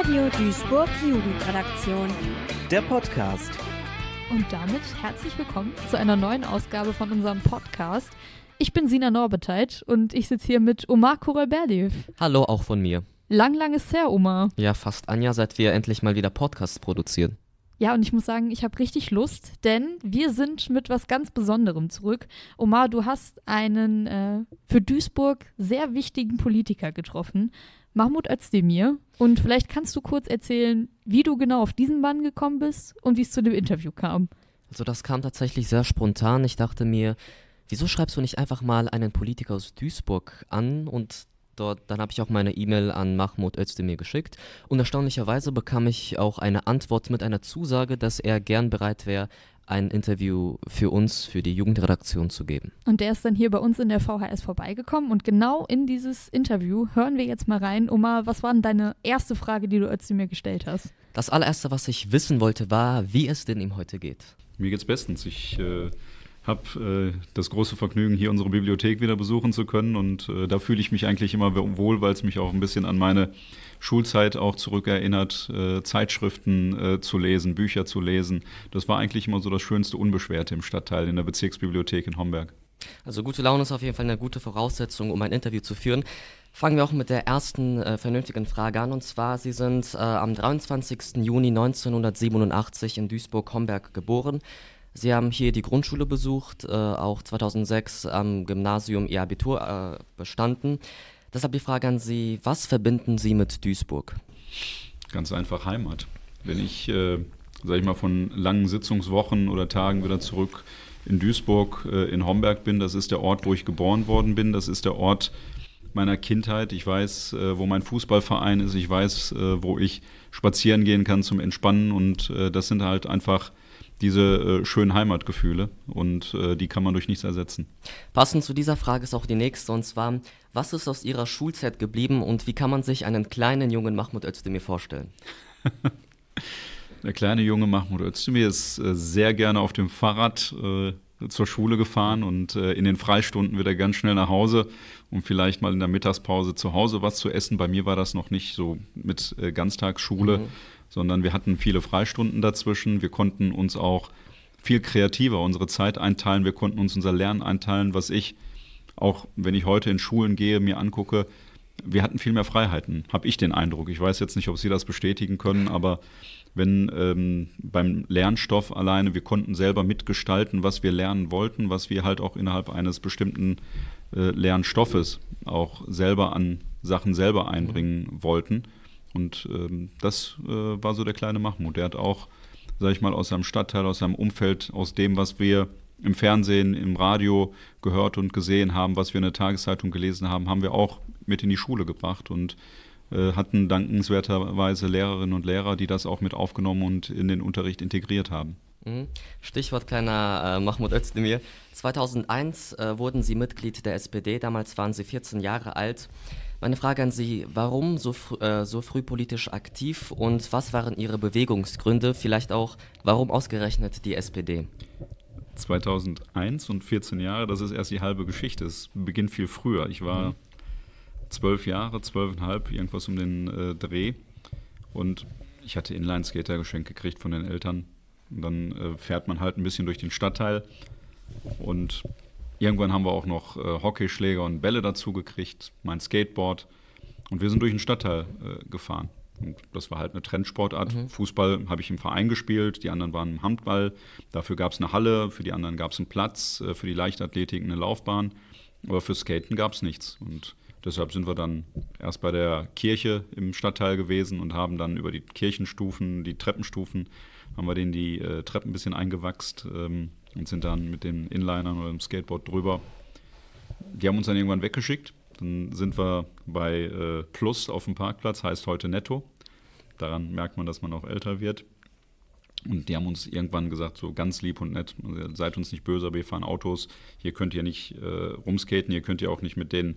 Radio Duisburg Jugendredaktion. Der Podcast. Und damit herzlich willkommen zu einer neuen Ausgabe von unserem Podcast. Ich bin Sina Norbeteit und ich sitze hier mit Omar Kuralberdiev. Hallo auch von mir. Lang, lang ist her, Omar. Ja, fast ein Jahr, seit wir endlich mal wieder Podcasts produzieren. Ja, und ich muss sagen, ich habe richtig Lust, denn wir sind mit was ganz Besonderem zurück. Omar, du hast einen äh, für Duisburg sehr wichtigen Politiker getroffen, Mahmoud Özdemir. Und vielleicht kannst du kurz erzählen, wie du genau auf diesen Mann gekommen bist und wie es zu dem Interview kam. Also das kam tatsächlich sehr spontan. Ich dachte mir, wieso schreibst du nicht einfach mal einen Politiker aus Duisburg an und dort, dann habe ich auch meine E-Mail an Mahmoud Özdemir geschickt und erstaunlicherweise bekam ich auch eine Antwort mit einer Zusage, dass er gern bereit wäre, ein Interview für uns, für die Jugendredaktion zu geben. Und der ist dann hier bei uns in der VHS vorbeigekommen und genau in dieses Interview hören wir jetzt mal rein. Oma, was war denn deine erste Frage, die du Özdemir gestellt hast? Das allererste, was ich wissen wollte, war, wie es denn ihm heute geht. Mir geht's bestens. Ich äh, habe äh, das große Vergnügen, hier unsere Bibliothek wieder besuchen zu können. Und äh, da fühle ich mich eigentlich immer wohl, weil es mich auch ein bisschen an meine Schulzeit auch zurückerinnert, äh, Zeitschriften äh, zu lesen, Bücher zu lesen. Das war eigentlich immer so das schönste Unbeschwerte im Stadtteil, in der Bezirksbibliothek in Homberg. Also gute Laune ist auf jeden Fall eine gute Voraussetzung, um ein Interview zu führen. Fangen wir auch mit der ersten äh, vernünftigen Frage an. Und zwar, Sie sind äh, am 23. Juni 1987 in Duisburg-Homberg geboren. Sie haben hier die Grundschule besucht, äh, auch 2006 am Gymnasium Ihr Abitur äh, bestanden. Deshalb die Frage an Sie, was verbinden Sie mit Duisburg? Ganz einfach Heimat. Wenn ich, äh, sag ich mal, von langen Sitzungswochen oder Tagen wieder zurück in Duisburg, äh, in Homberg bin, das ist der Ort, wo ich geboren worden bin, das ist der Ort meiner Kindheit. Ich weiß, äh, wo mein Fußballverein ist, ich weiß, äh, wo ich spazieren gehen kann zum Entspannen und äh, das sind halt einfach diese äh, schönen Heimatgefühle und äh, die kann man durch nichts ersetzen. Passend zu dieser Frage ist auch die nächste und zwar, was ist aus Ihrer Schulzeit geblieben und wie kann man sich einen kleinen jungen Mahmoud Özdemir vorstellen? Der kleine junge Mahmoud Özdemir ist äh, sehr gerne auf dem Fahrrad äh, zur Schule gefahren und äh, in den Freistunden wieder ganz schnell nach Hause, um vielleicht mal in der Mittagspause zu Hause was zu essen. Bei mir war das noch nicht so mit äh, Ganztagsschule. Mhm sondern wir hatten viele Freistunden dazwischen. Wir konnten uns auch viel kreativer unsere Zeit einteilen. Wir konnten uns unser Lernen einteilen, was ich auch, wenn ich heute in Schulen gehe, mir angucke. Wir hatten viel mehr Freiheiten, habe ich den Eindruck. Ich weiß jetzt nicht, ob Sie das bestätigen können, aber wenn ähm, beim Lernstoff alleine, wir konnten selber mitgestalten, was wir lernen wollten, was wir halt auch innerhalb eines bestimmten äh, Lernstoffes auch selber an Sachen selber einbringen wollten. Und ähm, das äh, war so der kleine Mahmoud. Der hat auch, sag ich mal, aus seinem Stadtteil, aus seinem Umfeld, aus dem, was wir im Fernsehen, im Radio gehört und gesehen haben, was wir in der Tageszeitung gelesen haben, haben wir auch mit in die Schule gebracht und äh, hatten dankenswerterweise Lehrerinnen und Lehrer, die das auch mit aufgenommen und in den Unterricht integriert haben. Mhm. Stichwort kleiner äh, Mahmoud Özdemir. 2001 äh, wurden Sie Mitglied der SPD, damals waren Sie 14 Jahre alt. Meine Frage an Sie, warum so, fr äh, so früh politisch aktiv und was waren Ihre Bewegungsgründe? Vielleicht auch, warum ausgerechnet die SPD? 2001 und 14 Jahre, das ist erst die halbe Geschichte. Es beginnt viel früher. Ich war mhm. zwölf Jahre, zwölfeinhalb, irgendwas um den äh, Dreh. Und ich hatte Inlineskater geschenkt gekriegt von den Eltern. Und dann äh, fährt man halt ein bisschen durch den Stadtteil und Irgendwann haben wir auch noch äh, Hockeyschläger und Bälle dazu gekriegt, mein Skateboard. Und wir sind durch den Stadtteil äh, gefahren. Und das war halt eine Trendsportart. Mhm. Fußball habe ich im Verein gespielt, die anderen waren im Handball. Dafür gab es eine Halle, für die anderen gab es einen Platz, äh, für die Leichtathletik eine Laufbahn. Aber für Skaten gab es nichts. Und deshalb sind wir dann erst bei der Kirche im Stadtteil gewesen und haben dann über die Kirchenstufen, die Treppenstufen, haben wir denen die äh, Treppen ein bisschen eingewachst. Ähm, und sind dann mit den Inlinern oder dem Skateboard drüber. Die haben uns dann irgendwann weggeschickt. Dann sind wir bei äh, Plus auf dem Parkplatz, heißt heute Netto. Daran merkt man, dass man auch älter wird. Und die haben uns irgendwann gesagt, so ganz lieb und nett, seid uns nicht böse, aber wir fahren Autos. Hier könnt ihr nicht äh, rumskaten, hier könnt ihr auch nicht mit den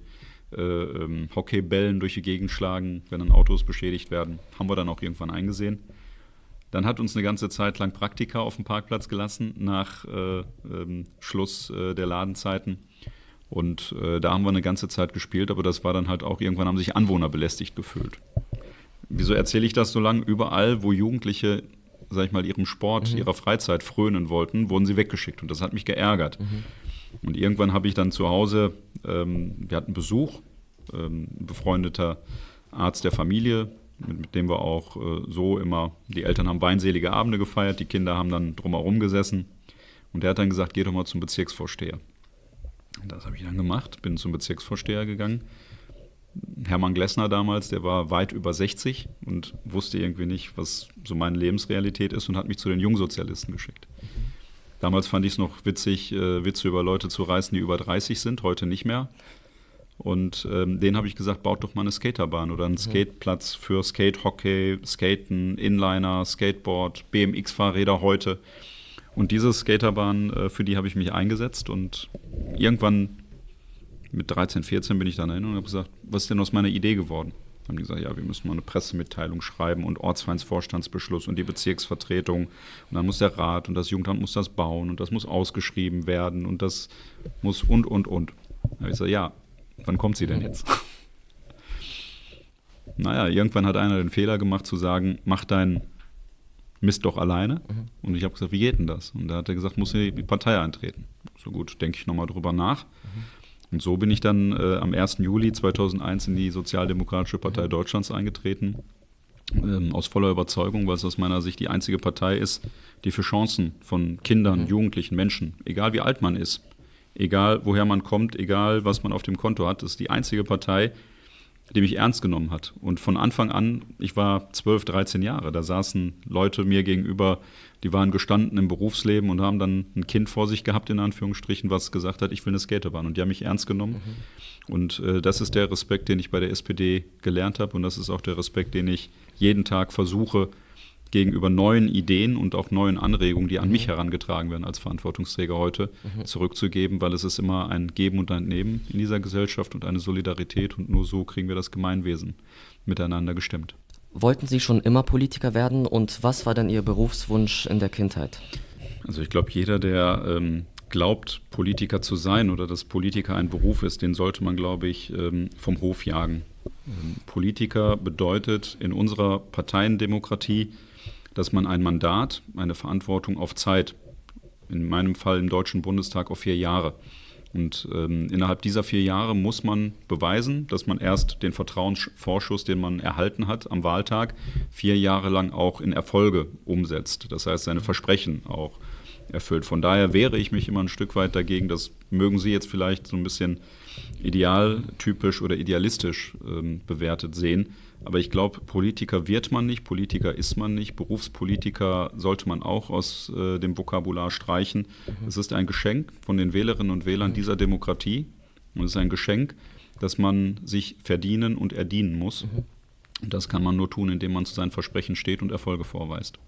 äh, ähm, Hockeybällen durch die Gegend schlagen, wenn dann Autos beschädigt werden. Haben wir dann auch irgendwann eingesehen. Dann hat uns eine ganze Zeit lang Praktika auf dem Parkplatz gelassen nach äh, ähm, Schluss äh, der Ladenzeiten. Und äh, da haben wir eine ganze Zeit gespielt, aber das war dann halt auch, irgendwann haben sich Anwohner belästigt gefühlt. Wieso erzähle ich das so lange? Überall, wo Jugendliche, sag ich mal, ihrem Sport, mhm. ihrer Freizeit frönen wollten, wurden sie weggeschickt. Und das hat mich geärgert. Mhm. Und irgendwann habe ich dann zu Hause, ähm, wir hatten Besuch, ähm, befreundeter Arzt der Familie, mit, mit dem wir auch äh, so immer, die Eltern haben weinselige Abende gefeiert, die Kinder haben dann drumherum gesessen. Und der hat dann gesagt, geh doch mal zum Bezirksvorsteher. Das habe ich dann gemacht, bin zum Bezirksvorsteher gegangen. Hermann Glessner damals, der war weit über 60 und wusste irgendwie nicht, was so meine Lebensrealität ist und hat mich zu den Jungsozialisten geschickt. Damals fand ich es noch witzig, äh, Witze über Leute zu reißen, die über 30 sind, heute nicht mehr. Und ähm, denen habe ich gesagt, baut doch mal eine Skaterbahn oder einen mhm. Skateplatz für Skate, Hockey, Skaten, Inliner, Skateboard, BMX-Fahrräder heute. Und diese Skaterbahn, äh, für die habe ich mich eingesetzt und irgendwann mit 13, 14 bin ich dann hin und habe gesagt, was ist denn aus meiner Idee geworden? Haben die gesagt, ja, wir müssen mal eine Pressemitteilung schreiben und Ortsvereinsvorstandsbeschluss und die Bezirksvertretung. Und dann muss der Rat und das Jugendamt muss das bauen und das muss ausgeschrieben werden und das muss und, und, und. Da habe ich gesagt, ja, wann kommt sie denn jetzt? naja, irgendwann hat einer den Fehler gemacht zu sagen, mach deinen Mist doch alleine. Mhm. Und ich habe gesagt, wie geht denn das? Und da hat er gesagt, muss in die Partei eintreten. So gut, denke ich nochmal drüber nach. Mhm. Und so bin ich dann äh, am 1. Juli 2001 in die Sozialdemokratische Partei. Deutschlands eingetreten. Ähm, aus voller Überzeugung, weil es aus meiner Sicht die einzige Partei ist, die für Chancen von Kindern, mhm. Jugendlichen, Menschen, egal wie alt man ist, egal woher man kommt, egal was man auf dem Konto hat, ist die einzige Partei, die mich ernst genommen hat. Und von Anfang an, ich war 12, 13 Jahre, da saßen Leute mir gegenüber, die waren gestanden im Berufsleben und haben dann ein Kind vor sich gehabt, in Anführungsstrichen, was gesagt hat, ich will eine Skaterbahn. Und die haben mich ernst genommen. Mhm. Und äh, das ist der Respekt, den ich bei der SPD gelernt habe. Und das ist auch der Respekt, den ich jeden Tag versuche, gegenüber neuen Ideen und auch neuen Anregungen, die an mhm. mich herangetragen werden als Verantwortungsträger heute, mhm. zurückzugeben, weil es ist immer ein Geben und ein Nehmen in dieser Gesellschaft und eine Solidarität und nur so kriegen wir das Gemeinwesen miteinander gestemmt. Wollten Sie schon immer Politiker werden und was war denn Ihr Berufswunsch in der Kindheit? Also ich glaube, jeder, der ähm, glaubt, Politiker zu sein oder dass Politiker ein Beruf ist, den sollte man, glaube ich, ähm, vom Hof jagen. Ähm, Politiker bedeutet in unserer Parteiendemokratie dass man ein Mandat, eine Verantwortung auf Zeit, in meinem Fall im Deutschen Bundestag auf vier Jahre. Und ähm, innerhalb dieser vier Jahre muss man beweisen, dass man erst den Vertrauensvorschuss, den man erhalten hat am Wahltag, vier Jahre lang auch in Erfolge umsetzt. Das heißt, seine Versprechen auch erfüllt. Von daher wehre ich mich immer ein Stück weit dagegen. Das mögen Sie jetzt vielleicht so ein bisschen idealtypisch oder idealistisch ähm, bewertet sehen. Aber ich glaube, Politiker wird man nicht, Politiker ist man nicht, Berufspolitiker sollte man auch aus äh, dem Vokabular streichen. Mhm. Es ist ein Geschenk von den Wählerinnen und Wählern mhm. dieser Demokratie und es ist ein Geschenk, das man sich verdienen und erdienen muss. Mhm. Und das kann man nur tun, indem man zu seinen Versprechen steht und Erfolge vorweist.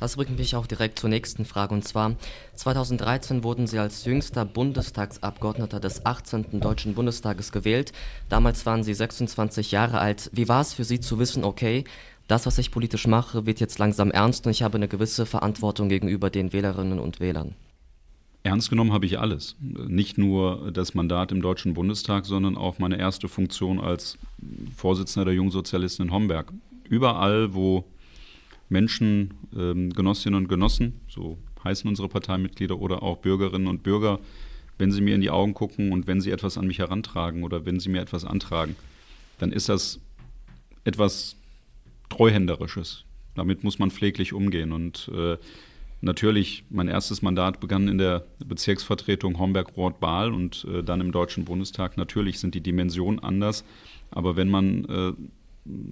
Das bringt mich auch direkt zur nächsten Frage. Und zwar, 2013 wurden Sie als jüngster Bundestagsabgeordneter des 18. Deutschen Bundestages gewählt. Damals waren Sie 26 Jahre alt. Wie war es für Sie zu wissen, okay, das, was ich politisch mache, wird jetzt langsam ernst und ich habe eine gewisse Verantwortung gegenüber den Wählerinnen und Wählern? Ernst genommen habe ich alles. Nicht nur das Mandat im Deutschen Bundestag, sondern auch meine erste Funktion als Vorsitzender der Jungsozialisten in Homberg. Überall, wo Menschen, ähm, Genossinnen und Genossen, so heißen unsere Parteimitglieder, oder auch Bürgerinnen und Bürger, wenn sie mir in die Augen gucken und wenn sie etwas an mich herantragen oder wenn sie mir etwas antragen, dann ist das etwas Treuhänderisches. Damit muss man pfleglich umgehen. Und äh, natürlich, mein erstes Mandat begann in der Bezirksvertretung Homberg-Roth-Bahl und äh, dann im Deutschen Bundestag. Natürlich sind die Dimensionen anders, aber wenn man äh,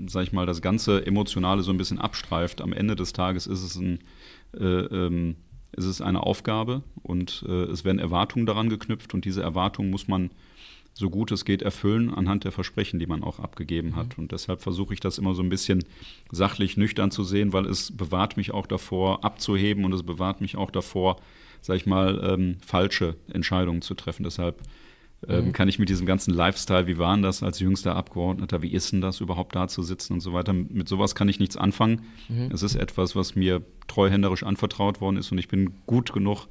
sag ich mal, das ganze Emotionale so ein bisschen abstreift. Am Ende des Tages ist es, ein, äh, ähm, ist es eine Aufgabe und äh, es werden Erwartungen daran geknüpft und diese Erwartungen muss man so gut es geht erfüllen anhand der Versprechen, die man auch abgegeben hat. Mhm. Und deshalb versuche ich das immer so ein bisschen sachlich nüchtern zu sehen, weil es bewahrt mich auch davor, abzuheben und es bewahrt mich auch davor, sag ich mal, ähm, falsche Entscheidungen zu treffen. Deshalb mhm. kann ich mit diesem ganzen Lifestyle, wie waren das als jüngster Abgeordneter, wie ist denn das überhaupt da zu sitzen und so weiter, mit sowas kann ich nichts anfangen. Mhm. Es ist etwas, was mir treuhänderisch anvertraut worden ist und ich bin gut genug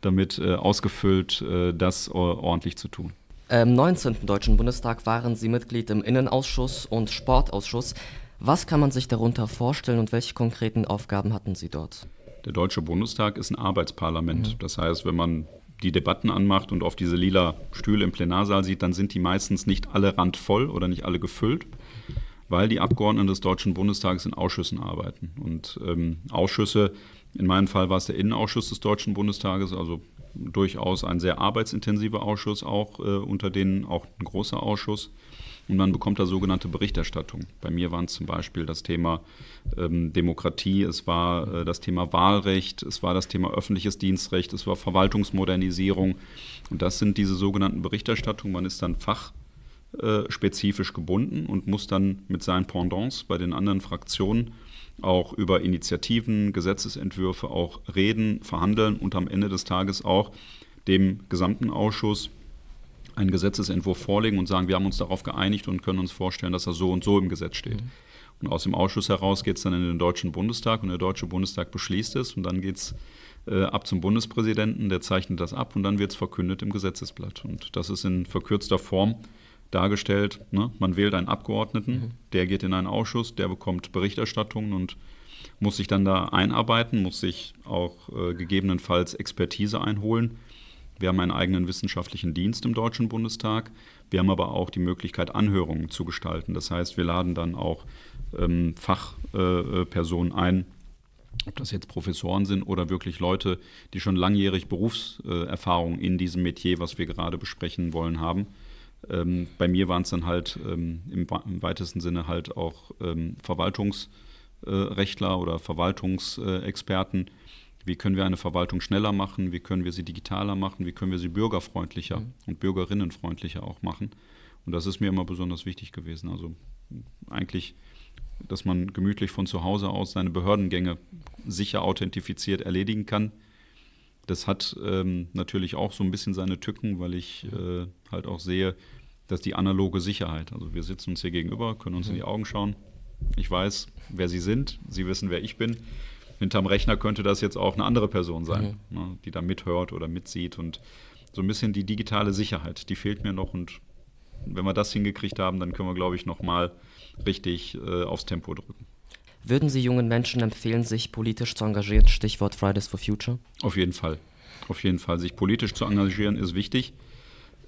damit äh, ausgefüllt, äh, das ordentlich zu tun. Im 19. Deutschen Bundestag waren Sie Mitglied im Innenausschuss und Sportausschuss. Was kann man sich darunter vorstellen und welche konkreten Aufgaben hatten Sie dort? Der Deutsche Bundestag ist ein Arbeitsparlament. Mhm. Das heißt, wenn man die Debatten anmacht und auf diese lila Stühle im Plenarsaal sieht, dann sind die meistens nicht alle randvoll oder nicht alle gefüllt, weil die Abgeordneten des Deutschen Bundestages in Ausschüssen arbeiten. Und ähm, Ausschüsse, in meinem Fall war es der Innenausschuss des Deutschen Bundestages, also durchaus ein sehr arbeitsintensiver Ausschuss auch, äh, unter denen auch ein großer Ausschuss. Und man bekommt da sogenannte Berichterstattung. Bei mir waren es zum Beispiel das Thema ähm, Demokratie, es war äh, das Thema Wahlrecht, es war das Thema öffentliches Dienstrecht, es war Verwaltungsmodernisierung. Und das sind diese sogenannten Berichterstattungen. Man ist dann fachspezifisch gebunden und muss dann mit seinen Pendants bei den anderen Fraktionen auch über Initiativen, Gesetzesentwürfe auch reden, verhandeln und am Ende des Tages auch dem gesamten Ausschuss einen Gesetzesentwurf vorlegen und sagen, wir haben uns darauf geeinigt und können uns vorstellen, dass das so und so im Gesetz steht. Mhm. Und aus dem Ausschuss heraus geht es dann in den Deutschen Bundestag und der Deutsche Bundestag beschließt es und dann geht es äh, ab zum Bundespräsidenten, der zeichnet das ab und dann wird es verkündet im Gesetzesblatt. Und das ist in verkürzter Form dargestellt. Ne? Man wählt einen Abgeordneten, mhm. der geht in einen Ausschuss, der bekommt Berichterstattungen und muss sich dann da einarbeiten, muss sich auch äh, gegebenenfalls Expertise einholen. Wir haben einen eigenen wissenschaftlichen Dienst im Deutschen Bundestag. Wir haben aber auch die Möglichkeit, Anhörungen zu gestalten. Das heißt, wir laden dann auch ähm, Fachpersonen äh, ein, ob das jetzt Professoren sind oder wirklich Leute, die schon langjährig Berufserfahrung in diesem Metier, was wir gerade besprechen wollen, haben. Ähm, bei mir waren es dann halt ähm, im, im, weitesten Sinne halt auch ähm, Verwaltungsrechtler äh, oder Verwaltungsexperten. Wie können wir eine Verwaltung schneller machen? Wie können wir sie digitaler machen? Wie können wir sie bürgerfreundlicher mhm. und bürgerinnenfreundlicher auch machen? Und das ist mir immer besonders wichtig gewesen. Also eigentlich, dass man gemütlich von zu Hause aus seine Behördengänge sicher authentifiziert erledigen kann. Das hat ähm, natürlich auch so ein bisschen seine Tücken, weil ich äh, halt auch sehe, dass die analoge Sicherheit, also wir sitzen uns hier gegenüber, können uns mhm. in die Augen schauen. Ich weiß, wer Sie sind, Sie wissen, wer ich bin. Hinterm Rechner könnte das jetzt auch eine andere Person sein, mhm. ne, die da mithört oder mitsieht. Und so ein bisschen die digitale Sicherheit, die fehlt mir noch. Und wenn wir das hingekriegt haben, dann können wir, glaube ich, nochmal richtig äh, aufs Tempo drücken. Würden Sie jungen Menschen empfehlen, sich politisch zu engagieren? Stichwort Fridays for Future. Auf jeden Fall. Auf jeden Fall. Sich politisch zu engagieren ist wichtig.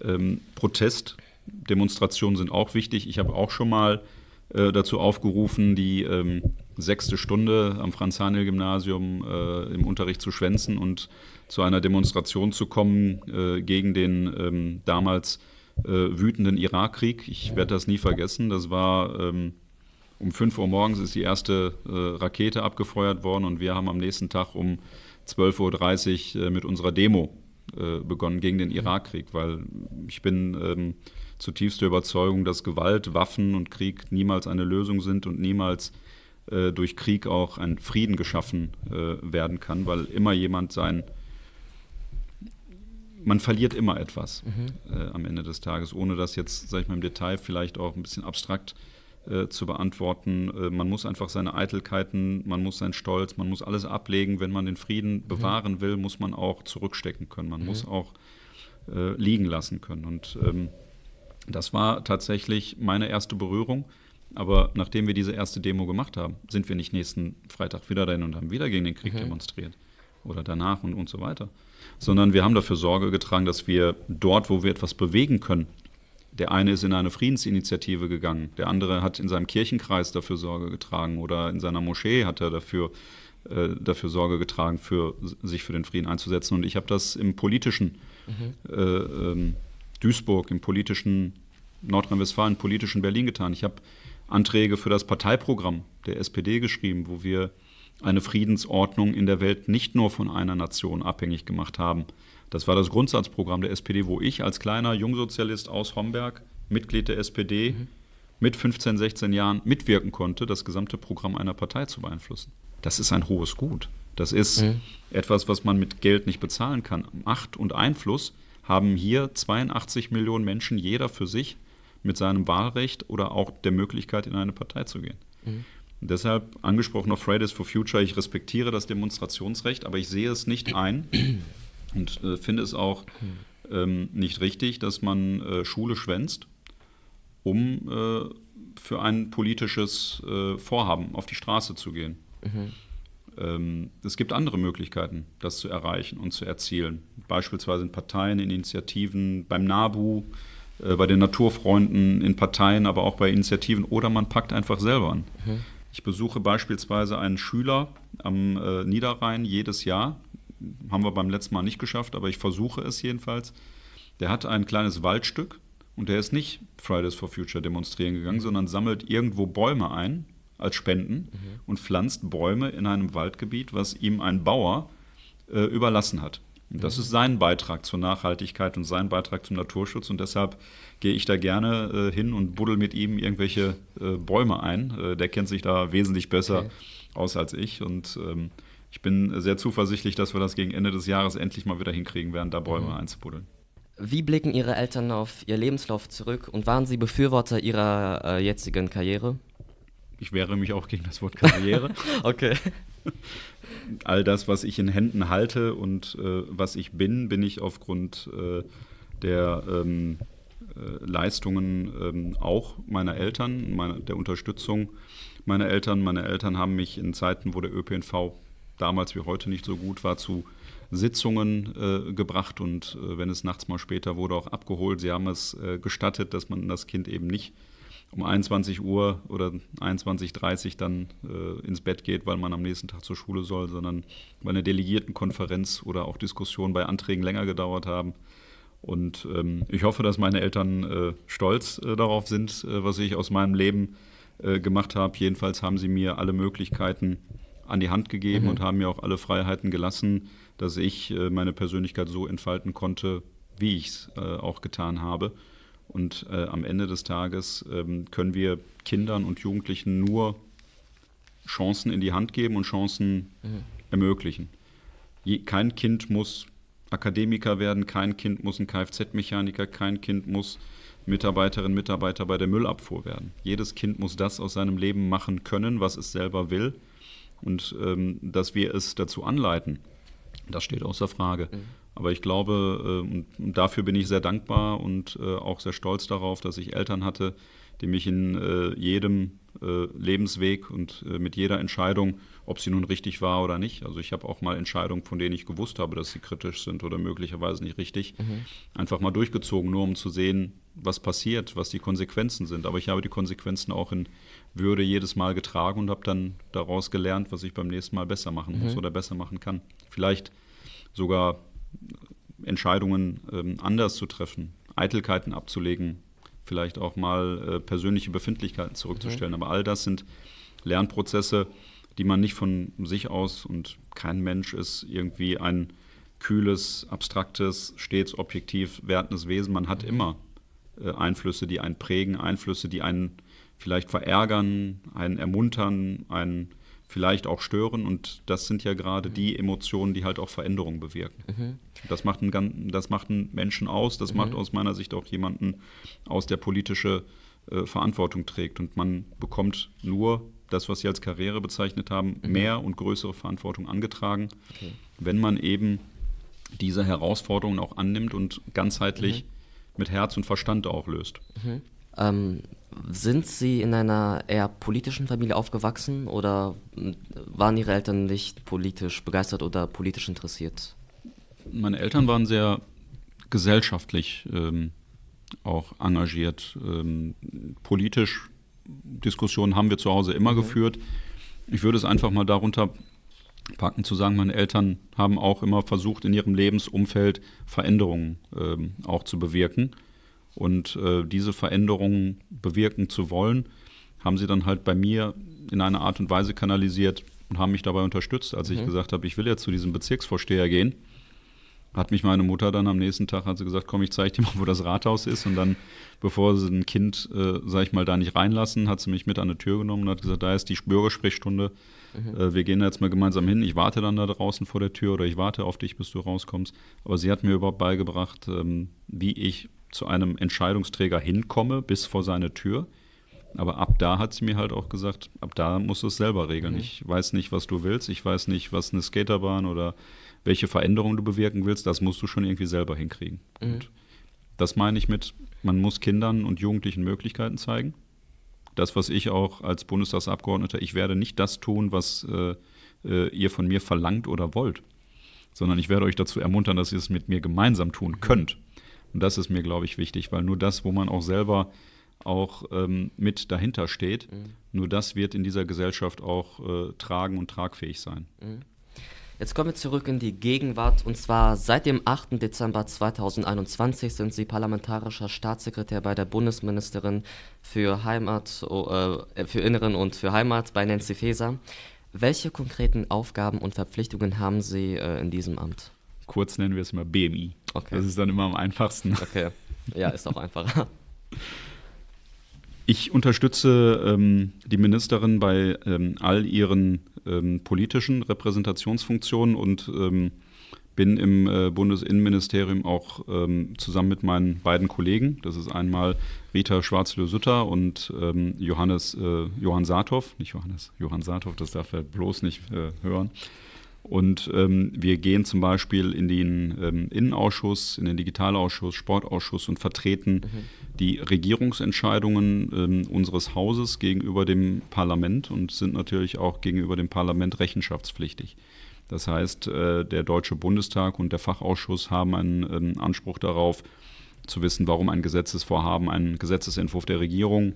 Ähm, Protest, Demonstrationen sind auch wichtig. Ich habe auch schon mal äh, dazu aufgerufen, die ähm, sechste Stunde am Franz-Haniel-Gymnasium äh, im Unterricht zu schwänzen und zu einer Demonstration zu kommen äh, gegen den ähm, damals äh, wütenden Irakkrieg. Ich werde das nie vergessen. Das war ähm, um 5 Uhr morgens ist die erste äh, Rakete abgefeuert worden und wir haben am nächsten Tag um 12.30 Uhr äh, mit unserer Demo äh, begonnen gegen den Irakkrieg, weil ich bin ähm, zutiefst der Überzeugung, dass Gewalt, Waffen und Krieg niemals eine Lösung sind und niemals äh, durch Krieg auch ein Frieden geschaffen äh, werden kann, weil immer jemand sein man verliert immer etwas mhm. äh, am Ende des Tages, ohne das jetzt, sag ich mal, im Detail vielleicht auch ein bisschen abstrakt äh, zu beantworten. Äh, man muss einfach seine Eitelkeiten, man muss seinen Stolz, man muss alles ablegen. Wenn man den Frieden mhm. bewahren will, muss man auch zurückstecken können. Man mhm. muss auch äh, liegen lassen können. Und ähm, das war tatsächlich meine erste Berührung. Aber nachdem wir diese erste Demo gemacht haben, sind wir nicht nächsten Freitag wieder dahin und haben wieder gegen den Krieg mhm. demonstriert. Oder danach und, und so weiter. Sondern wir haben dafür Sorge getragen, dass wir dort, wo wir etwas bewegen können, der eine ist in eine Friedensinitiative gegangen, der andere hat in seinem Kirchenkreis dafür Sorge getragen oder in seiner Moschee hat er dafür, äh, dafür Sorge getragen, für, sich für den Frieden einzusetzen. Und ich habe das im politischen mhm. äh, ähm, Duisburg, im politischen Nordrhein-Westfalen, im politischen Berlin getan. Ich habe Anträge für das Parteiprogramm der SPD geschrieben, wo wir eine Friedensordnung in der Welt nicht nur von einer Nation abhängig gemacht haben. Das war das Grundsatzprogramm der SPD, wo ich als kleiner Jungsozialist aus Homberg, Mitglied der SPD, mhm. mit 15, 16 Jahren mitwirken konnte, das gesamte Programm einer Partei zu beeinflussen. Das ist ein hohes Gut. Das ist mhm. etwas, was man mit Geld nicht bezahlen kann. Macht und Einfluss haben hier 82 Millionen Menschen, jeder für sich, mit seinem Wahlrecht oder auch der Möglichkeit, in eine Partei zu gehen. Mhm. Deshalb angesprochen auf Fridays for Future, ich respektiere das Demonstrationsrecht, aber ich sehe es nicht ein und äh, finde es auch ähm, nicht richtig, dass man äh, Schule schwänzt, um äh, für ein politisches äh, Vorhaben auf die Straße zu gehen. Mhm. Ähm, es gibt andere Möglichkeiten, das zu erreichen und zu erzielen. Beispielsweise in Parteien, in Initiativen, beim NABU, äh, bei den Naturfreunden, in Parteien, aber auch bei Initiativen oder man packt einfach selber an. Mhm. Ich besuche beispielsweise einen Schüler am äh, Niederrhein jedes Jahr. Haben wir beim letzten Mal nicht geschafft, aber ich versuche es jedenfalls. Der hat ein kleines Waldstück und der ist nicht Fridays for Future demonstrieren gegangen, sondern sammelt irgendwo Bäume ein als Spenden und pflanzt Bäume in einem Waldgebiet, was ihm ein Bauer äh, überlassen hat. Und das ist sein Beitrag zur Nachhaltigkeit und sein Beitrag zum Naturschutz. Und deshalb gehe ich da gerne äh, hin und buddel mit ihm irgendwelche äh, Bäume ein. Äh, der kennt sich da wesentlich besser Okay. aus als ich. Und ähm, ich bin sehr zuversichtlich, dass wir das gegen Ende des Jahres endlich mal wieder hinkriegen werden, da Bäume einzubuddeln. Wie blicken Ihre Eltern auf Ihr Lebenslauf zurück und waren Sie Befürworter Ihrer äh, jetzigen Karriere? Ich wehre mich auch gegen das Wort Karriere. Okay. all das, was ich in Händen halte und äh, was ich bin, bin ich aufgrund äh, der ähm, äh, Leistungen ähm, auch meiner Eltern, meiner, der Unterstützung meiner Eltern. Meine Eltern haben mich in Zeiten, wo der ÖPNV damals wie heute nicht so gut war, zu Sitzungen äh, gebracht und äh, wenn es nachts mal später wurde, auch abgeholt. Sie haben es äh, gestattet, dass man das Kind eben nicht um 21 Uhr oder 21.30 Uhr dann äh, ins Bett geht, weil man am nächsten Tag zur Schule soll, sondern weil eine Delegiertenkonferenz oder auch Diskussionen bei Anträgen länger gedauert haben. Und ähm, ich hoffe, dass meine Eltern äh, stolz äh, darauf sind, äh, was ich aus meinem Leben äh, gemacht habe. Jedenfalls haben sie mir alle Möglichkeiten an die Hand gegeben Mhm. und haben mir auch alle Freiheiten gelassen, dass ich äh, meine Persönlichkeit so entfalten konnte, wie ich es auch getan habe. Und äh, am Ende des Tages ähm, können wir Kindern und Jugendlichen nur Chancen in die Hand geben und Chancen ermöglichen. Je, kein Kind muss Akademiker werden, kein Kind muss ein Kfz-Mechaniker, kein Kind muss Mitarbeiterin, Mitarbeiter bei der Müllabfuhr werden. Jedes Kind muss das aus seinem Leben machen können, was es selber will. Und ähm, dass wir es dazu anleiten, das steht außer Frage. Aber ich glaube, äh, und dafür bin ich sehr dankbar und äh, auch sehr stolz darauf, dass ich Eltern hatte, die mich in äh, jedem Lebensweg und mit jeder Entscheidung, ob sie nun richtig war oder nicht, also ich habe auch mal Entscheidungen, von denen ich gewusst habe, dass sie kritisch sind oder möglicherweise nicht richtig, einfach mal durchgezogen, nur um zu sehen, was passiert, was die Konsequenzen sind. Aber ich habe die Konsequenzen auch in Würde jedes Mal getragen und habe dann daraus gelernt, was ich beim nächsten Mal besser machen muss oder besser machen kann. Vielleicht sogar Entscheidungen ähm, anders zu treffen, Eitelkeiten abzulegen, vielleicht auch mal äh, persönliche Befindlichkeiten zurückzustellen. Aber all das sind Lernprozesse, die man nicht von sich aus und kein Mensch ist irgendwie ein kühles, abstraktes, stets objektiv wertendes Wesen. Man hat immer äh, Einflüsse, die einen prägen, Einflüsse, die einen vielleicht verärgern, einen ermuntern, einen vielleicht auch stören. Und das sind ja gerade die Emotionen, die halt auch Veränderungen bewirken. Das, macht einen, das macht einen Menschen aus, das macht aus meiner Sicht auch jemanden aus, der politische äh, Verantwortung trägt. Und man bekommt nur das, was Sie als Karriere bezeichnet haben, mehr und größere Verantwortung angetragen, wenn man eben diese Herausforderungen auch annimmt und ganzheitlich mit Herz und Verstand auch löst. Ähm, sind Sie in einer eher politischen Familie aufgewachsen oder waren Ihre Eltern nicht politisch begeistert oder politisch interessiert? Meine Eltern waren sehr gesellschaftlich ähm, auch engagiert. Ähm, politisch Diskussionen haben wir zu Hause immer geführt. Ich würde es einfach mal darunter packen zu sagen, meine Eltern haben auch immer versucht, in ihrem Lebensumfeld Veränderungen ähm, auch zu bewirken. Und äh, diese Veränderungen bewirken zu wollen, haben sie dann halt bei mir in einer Art und Weise kanalisiert und haben mich dabei unterstützt. Als ich gesagt habe, ich will jetzt zu diesem Bezirksvorsteher gehen, hat mich meine Mutter dann am nächsten Tag hat sie gesagt, komm, ich zeige dir mal, wo das Rathaus ist. Und dann, bevor sie ein Kind, äh, sag ich mal, da nicht reinlassen, hat sie mich mit an die Tür genommen und hat gesagt, da ist die Bürgersprechstunde. Äh, wir gehen da jetzt mal gemeinsam hin. Ich warte dann da draußen vor der Tür oder ich warte auf dich, bis du rauskommst. Aber sie hat mir überhaupt beigebracht, ähm, wie ich zu einem Entscheidungsträger hinkomme, bis vor seine Tür. Aber ab da hat sie mir halt auch gesagt, ab da musst du es selber regeln. Ich weiß nicht, was du willst. Ich weiß nicht, was eine Skaterbahn oder welche Veränderung du bewirken willst. Das musst du schon irgendwie selber hinkriegen. Und das meine ich mit, man muss Kindern und Jugendlichen Möglichkeiten zeigen. das, was ich auch als Bundestagsabgeordneter, ich werde nicht das tun, was äh, äh, ihr von mir verlangt oder wollt, sondern ich werde euch dazu ermuntern, dass ihr es mit mir gemeinsam tun könnt. Und das ist mir, glaube ich, wichtig, weil nur das, wo man auch selber auch ähm, mit dahinter steht, mhm. nur das wird in dieser Gesellschaft auch äh, tragen und tragfähig sein. Mhm. Jetzt kommen wir zurück in die Gegenwart und zwar seit dem 8. Dezember 2021 sind Sie parlamentarischer Staatssekretär bei der Bundesministerin für Heimat, äh, für Inneren und für Heimat bei Nancy Faeser. Welche konkreten Aufgaben und Verpflichtungen haben Sie äh, in diesem Amt? Kurz nennen wir es immer BMI. Okay. Das ist dann immer am einfachsten. Okay. Ja, ist auch einfacher. Ich unterstütze ähm, die Ministerin bei ähm, all ihren ähm, politischen Repräsentationsfunktionen und ähm, bin im äh, Bundesinnenministerium auch ähm, zusammen mit meinen beiden Kollegen, das ist einmal Rita Schwarzlö-Sutter und ähm, Johannes, äh, Johann Saathoff, nicht Johannes, Johann Saathoff, das darf er bloß nicht äh, hören, und ähm, wir gehen zum Beispiel in den ähm, Innenausschuss, in den Digitalausschuss, Sportausschuss und vertreten mhm. die Regierungsentscheidungen ähm, unseres Hauses gegenüber dem Parlament und sind natürlich auch gegenüber dem Parlament rechenschaftspflichtig. Das heißt, äh, der Deutsche Bundestag und der Fachausschuss haben einen ähm, Anspruch darauf, zu wissen, warum ein Gesetzesvorhaben, ein Gesetzesentwurf der Regierung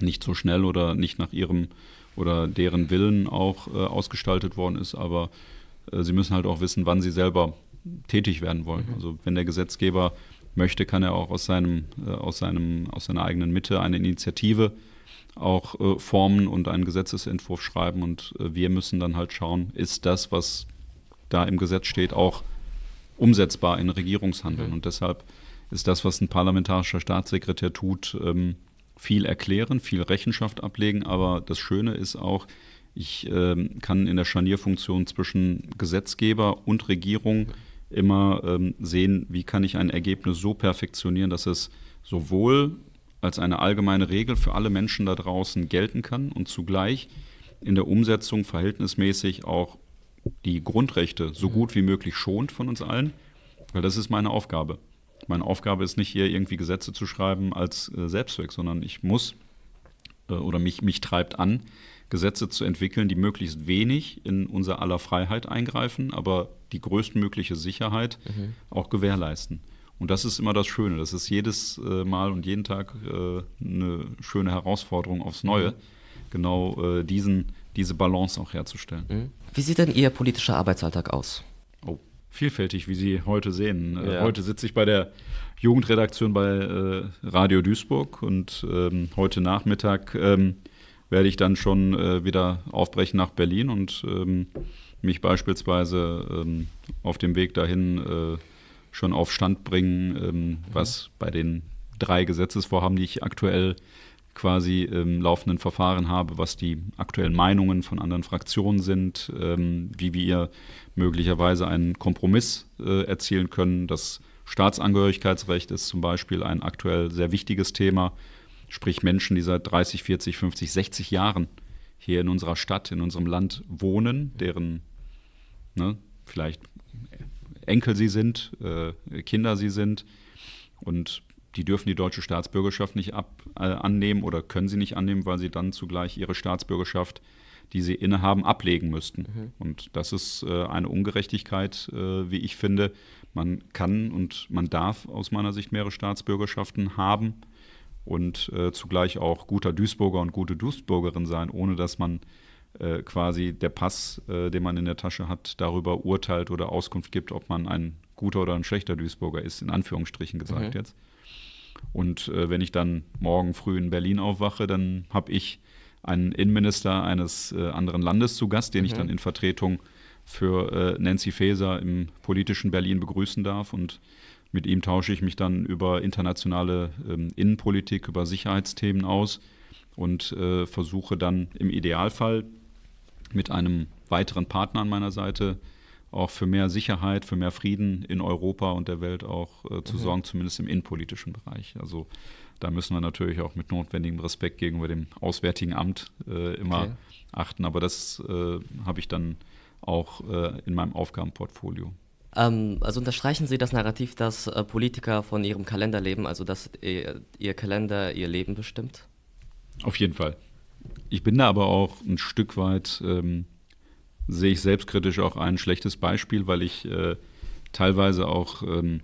nicht so schnell oder nicht nach ihrem oder deren Willen auch äh, ausgestaltet worden ist, aber äh, sie müssen halt auch wissen, wann sie selber tätig werden wollen. Mhm. Also wenn der Gesetzgeber möchte, kann er auch aus seinem, äh, aus seinem, aus seiner eigenen Mitte eine Initiative auch äh, formen und einen Gesetzesentwurf schreiben und äh, wir müssen dann halt schauen, ist das, was da im Gesetz steht, auch umsetzbar in Regierungshandeln. Mhm. Und deshalb ist das, was ein parlamentarischer Staatssekretär tut, ähm, viel erklären, viel Rechenschaft ablegen, aber das Schöne ist auch, ich ähm, kann in der Scharnierfunktion zwischen Gesetzgeber und Regierung immer ähm, sehen, wie kann ich ein Ergebnis so perfektionieren, dass es sowohl als eine allgemeine Regel für alle Menschen da draußen gelten kann und zugleich in der Umsetzung verhältnismäßig auch die Grundrechte so gut wie möglich schont von uns allen, weil das ist meine Aufgabe. Meine Aufgabe ist nicht hier irgendwie Gesetze zu schreiben als äh, Selbstzweck, sondern ich muss äh, oder mich, mich treibt an, Gesetze zu entwickeln, die möglichst wenig in unser aller Freiheit eingreifen, aber die größtmögliche Sicherheit mhm. auch gewährleisten. Und das ist immer das Schöne. Das ist jedes äh, Mal und jeden Tag äh, eine schöne Herausforderung aufs Neue, mhm. genau äh, diesen, diese Balance auch herzustellen. Mhm. Wie sieht denn Ihr politischer Arbeitsalltag aus? Vielfältig, wie Sie heute sehen. Äh, ja. Heute sitze ich bei der Jugendredaktion bei äh, Radio Duisburg und ähm, heute Nachmittag ähm, werde ich dann schon äh, wieder aufbrechen nach Berlin und ähm, mich beispielsweise ähm, auf dem Weg dahin äh, schon auf Stand bringen, ähm, mhm. was bei den drei Gesetzesvorhaben, die ich aktuell quasi im laufenden Verfahren habe, was die aktuellen Meinungen von anderen Fraktionen sind, ähm, wie wir möglicherweise einen Kompromiss äh, erzielen können. Das Staatsangehörigkeitsrecht ist zum Beispiel ein aktuell sehr wichtiges Thema, sprich Menschen, die seit 30, 40, 50, 60 Jahren hier in unserer Stadt, in unserem Land wohnen, deren ne, vielleicht Enkel sie sind, äh, Kinder sie sind und die dürfen die deutsche Staatsbürgerschaft nicht ab, äh, annehmen oder können sie nicht annehmen, weil sie dann zugleich ihre Staatsbürgerschaft, die sie innehaben, ablegen müssten. Mhm. Und das ist äh, eine Ungerechtigkeit, äh, wie ich finde. Man kann und man darf aus meiner Sicht mehrere Staatsbürgerschaften haben und äh, zugleich auch guter Duisburger und gute Duisburgerin sein, ohne dass man äh, quasi der Pass, äh, den man in der Tasche hat, darüber urteilt oder Auskunft gibt, ob man ein guter oder ein schlechter Duisburger ist, in Anführungsstrichen gesagt mhm. jetzt. Und äh, wenn ich dann morgen früh in Berlin aufwache, dann habe ich einen Innenminister eines äh, anderen Landes zu Gast, den mhm. ich dann in Vertretung für äh, Nancy Faeser im politischen Berlin begrüßen darf. Und mit ihm tausche ich mich dann über internationale ähm, Innenpolitik, über Sicherheitsthemen aus und äh, versuche dann im Idealfall mit einem weiteren Partner an meiner Seite auch für mehr Sicherheit, für mehr Frieden in Europa und der Welt auch äh, zu mhm. sorgen, zumindest im innenpolitischen Bereich. Also da müssen wir natürlich auch mit notwendigem Respekt gegenüber dem Auswärtigen Amt äh, immer okay. achten. Aber das äh, habe ich dann auch äh, in meinem Aufgabenportfolio. Ähm, also unterstreichen Sie das Narrativ, dass äh, Politiker von ihrem Kalender leben, also dass ihr, ihr Kalender ihr Leben bestimmt? Auf jeden Fall. Ich bin da aber auch ein Stück weit, ähm, sehe ich selbstkritisch auch ein schlechtes Beispiel, weil ich äh, teilweise auch ähm,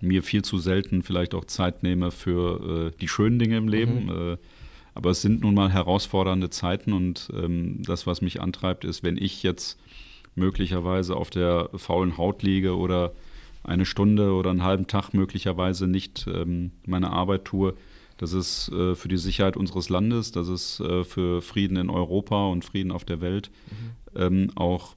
mir viel zu selten vielleicht auch Zeit nehme für äh, die schönen Dinge im Leben. Mhm. Äh, aber es sind nun mal herausfordernde Zeiten und ähm, das, was mich antreibt, ist, wenn ich jetzt möglicherweise auf der faulen Haut liege oder eine Stunde oder einen halben Tag möglicherweise nicht ähm, meine Arbeit tue, das ist äh, für die Sicherheit unseres Landes, das ist äh, für Frieden in Europa und Frieden auf der Welt mhm. ähm, auch,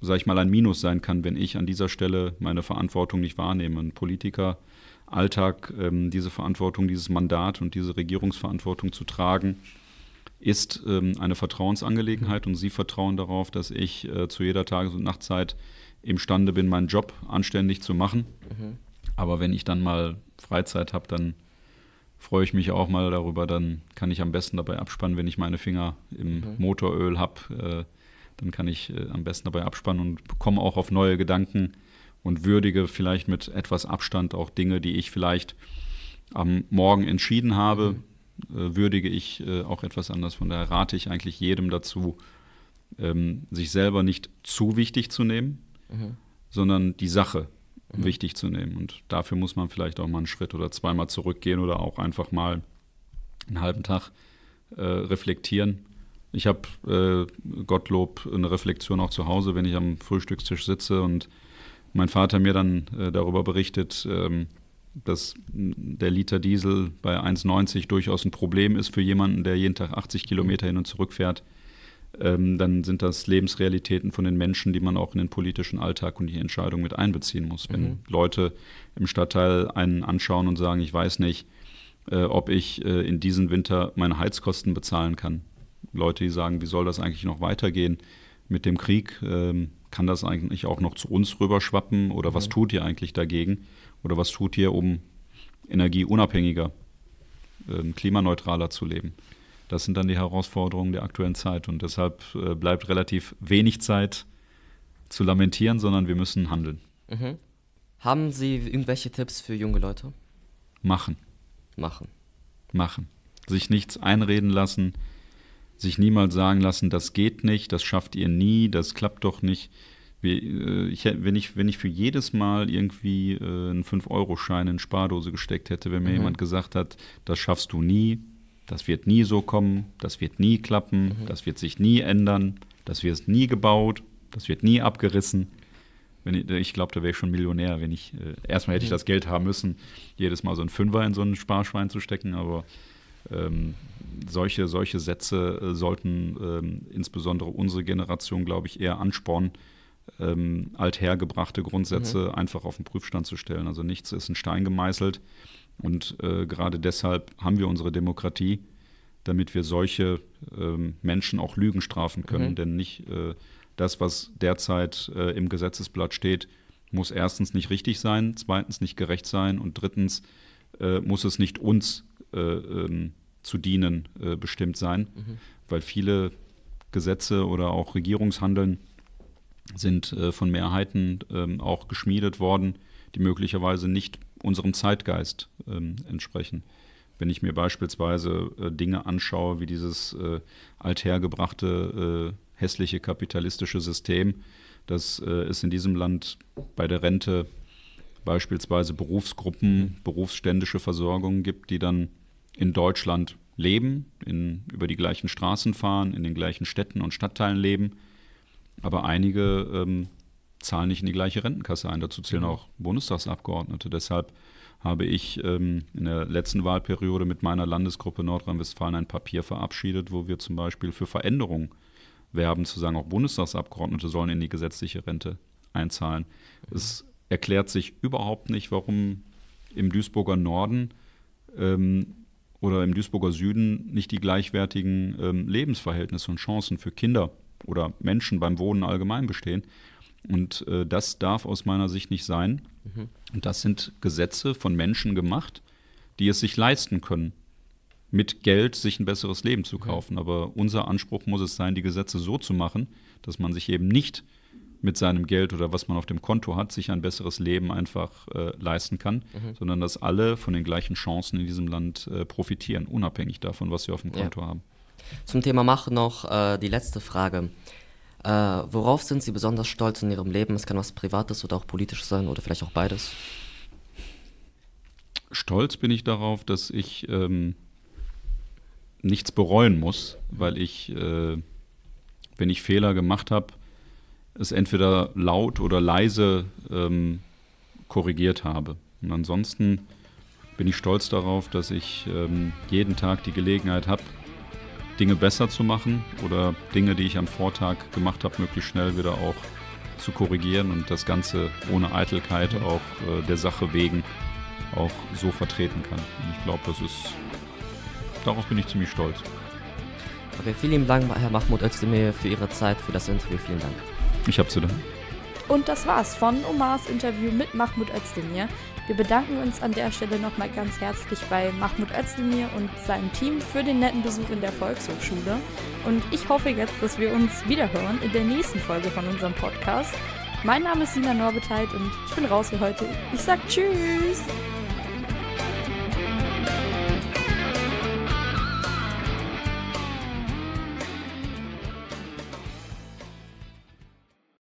sage ich mal, ein Minus sein kann, wenn ich an dieser Stelle meine Verantwortung nicht wahrnehme. Ein Politiker Alltag ähm, diese Verantwortung, dieses Mandat und diese Regierungsverantwortung zu tragen, ist ähm, eine Vertrauensangelegenheit und Sie vertrauen darauf, dass ich äh, zu jeder Tages- und Nachtzeit imstande bin, meinen Job anständig zu machen. Mhm. Aber wenn ich dann mal Freizeit habe, dann freue ich mich auch mal darüber. Dann kann ich am besten dabei abspannen, wenn ich meine Finger im mhm. Motoröl habe. Äh, dann kann ich äh, am besten dabei abspannen und komme auch auf neue Gedanken und würdige vielleicht mit etwas Abstand auch Dinge, die ich vielleicht am Morgen entschieden habe, mhm. äh, würdige ich äh, auch etwas anders. Von daher rate ich eigentlich jedem dazu, ähm, sich selber nicht zu wichtig zu nehmen, mhm. sondern die Sache mhm. wichtig zu nehmen. Und dafür muss man vielleicht auch mal einen Schritt oder zweimal zurückgehen oder auch einfach mal einen halben Tag äh, reflektieren. Ich habe äh, Gottlob eine Reflexion auch zu Hause, wenn ich am Frühstückstisch sitze und mein Vater mir dann äh, darüber berichtet, ähm, dass der Liter Diesel bei 1,90 durchaus ein Problem ist für jemanden, der jeden Tag 80 Kilometer hin und zurück fährt. Ähm, dann sind das Lebensrealitäten von den Menschen, die man auch in den politischen Alltag und die Entscheidung mit einbeziehen muss. Wenn mhm. Leute im Stadtteil einen anschauen und sagen, ich weiß nicht, äh, ob ich äh, in diesem Winter meine Heizkosten bezahlen kann. Leute, die sagen, wie soll das eigentlich noch weitergehen mit dem Krieg? Ähm, kann das eigentlich auch noch zu uns rüberschwappen oder mhm. was tut ihr eigentlich dagegen? Oder was tut ihr, um energieunabhängiger, äh, klimaneutraler zu leben? Das sind dann die Herausforderungen der aktuellen Zeit und deshalb äh, bleibt relativ wenig Zeit zu lamentieren, sondern wir müssen handeln. Mhm. Haben Sie irgendwelche Tipps für junge Leute? Machen. Machen. Machen. Sich nichts einreden lassen, sich niemals sagen lassen, das geht nicht, das schafft ihr nie, das klappt doch nicht. Äh, ich, wenn, ich, wenn ich für jedes Mal irgendwie äh, einen 5-Euro-Schein in Spardose gesteckt hätte, wenn mir mhm. jemand gesagt hat, das schaffst du nie, das wird nie so kommen, das wird nie klappen, mhm. das wird sich nie ändern, das wird nie gebaut, das wird nie abgerissen. Wenn ich, ich glaube, da wäre ich schon Millionär, wenn ich, äh, erstmal hätte ich mhm. das Geld haben müssen, jedes Mal so ein Fünfer in so ein Sparschwein zu stecken, aber ähm, solche, solche Sätze äh, sollten ähm, insbesondere unsere Generation, glaube ich, eher anspornen, ähm, althergebrachte Grundsätze mhm. einfach auf den Prüfstand zu stellen. Also nichts ist in Stein gemeißelt. Und äh, gerade deshalb haben wir unsere Demokratie, damit wir solche ähm, Menschen auch Lügen strafen können. Mhm. Denn nicht äh, das, was derzeit äh, im Gesetzesblatt steht, muss erstens nicht richtig sein, zweitens nicht gerecht sein und drittens äh, muss es nicht uns äh, ähm, zu dienen äh, bestimmt sein, mhm. weil viele Gesetze oder auch Regierungshandeln sind von Mehrheiten ähm, auch geschmiedet worden, die möglicherweise nicht unserem Zeitgeist ähm, entsprechen. Wenn ich mir beispielsweise äh, Dinge anschaue, wie dieses äh, althergebrachte, äh, hässliche kapitalistische System, dass äh, es in diesem Land bei der Rente beispielsweise Berufsgruppen, berufsständische Versorgungen gibt, die dann in Deutschland leben, in, über die gleichen Straßen fahren, in den gleichen Städten und Stadtteilen leben, aber einige ähm, zahlen nicht in die gleiche Rentenkasse ein. Dazu zählen mhm. auch Bundestagsabgeordnete. Deshalb habe ich ähm, in der letzten Wahlperiode mit meiner Landesgruppe Nordrhein-Westfalen ein Papier verabschiedet, wo wir zum Beispiel für Veränderungen werben, zu sagen, auch Bundestagsabgeordnete sollen in die gesetzliche Rente einzahlen. Mhm. Es erklärt sich überhaupt nicht, warum im Duisburger Norden ähm, oder im Duisburger Süden nicht die gleichwertigen ähm, Lebensverhältnisse und Chancen für Kinder oder Menschen beim Wohnen allgemein bestehen. Und äh, das darf aus meiner Sicht nicht sein. Mhm. Und das sind Gesetze von Menschen gemacht, die es sich leisten können, mit Geld sich ein besseres Leben zu kaufen. Mhm. Aber unser Anspruch muss es sein, die Gesetze so zu machen, dass man sich eben nicht mit seinem Geld oder was man auf dem Konto hat, sich ein besseres Leben einfach äh, leisten kann, mhm. sondern dass alle von den gleichen Chancen in diesem Land äh, profitieren, unabhängig davon, was sie auf dem Konto ja. haben. Zum Thema Machen noch äh, die letzte Frage. Äh, worauf sind Sie besonders stolz in Ihrem Leben? Es kann was Privates oder auch politisch sein oder vielleicht auch beides. Stolz bin ich darauf, dass ich ähm, nichts bereuen muss, weil ich, äh, wenn ich Fehler gemacht habe, es entweder laut oder leise ähm, korrigiert habe. Und ansonsten bin ich stolz darauf, dass ich ähm, jeden Tag die Gelegenheit habe, Dinge besser zu machen oder Dinge, die ich am Vortag gemacht habe, möglichst schnell wieder auch zu korrigieren und das Ganze ohne Eitelkeit auch äh, der Sache wegen auch so vertreten kann. Und ich glaube, das ist, darauf bin ich ziemlich stolz. Okay, vielen Dank, Herr Mahmoud Özdemir, für Ihre Zeit, für das Interview. Vielen Dank. Ich habe zu danken. Und das war's von Omars Interview mit Mahmoud Özdemir. Wir bedanken uns an der Stelle nochmal ganz herzlich bei Mahmoud Özdemir und seinem Team für den netten Besuch in der Volkshochschule. Und ich hoffe jetzt, dass wir uns wiederhören in der nächsten Folge von unserem Podcast. Mein Name ist Sina Norbeteit und ich bin raus für heute. Ich sag Tschüss!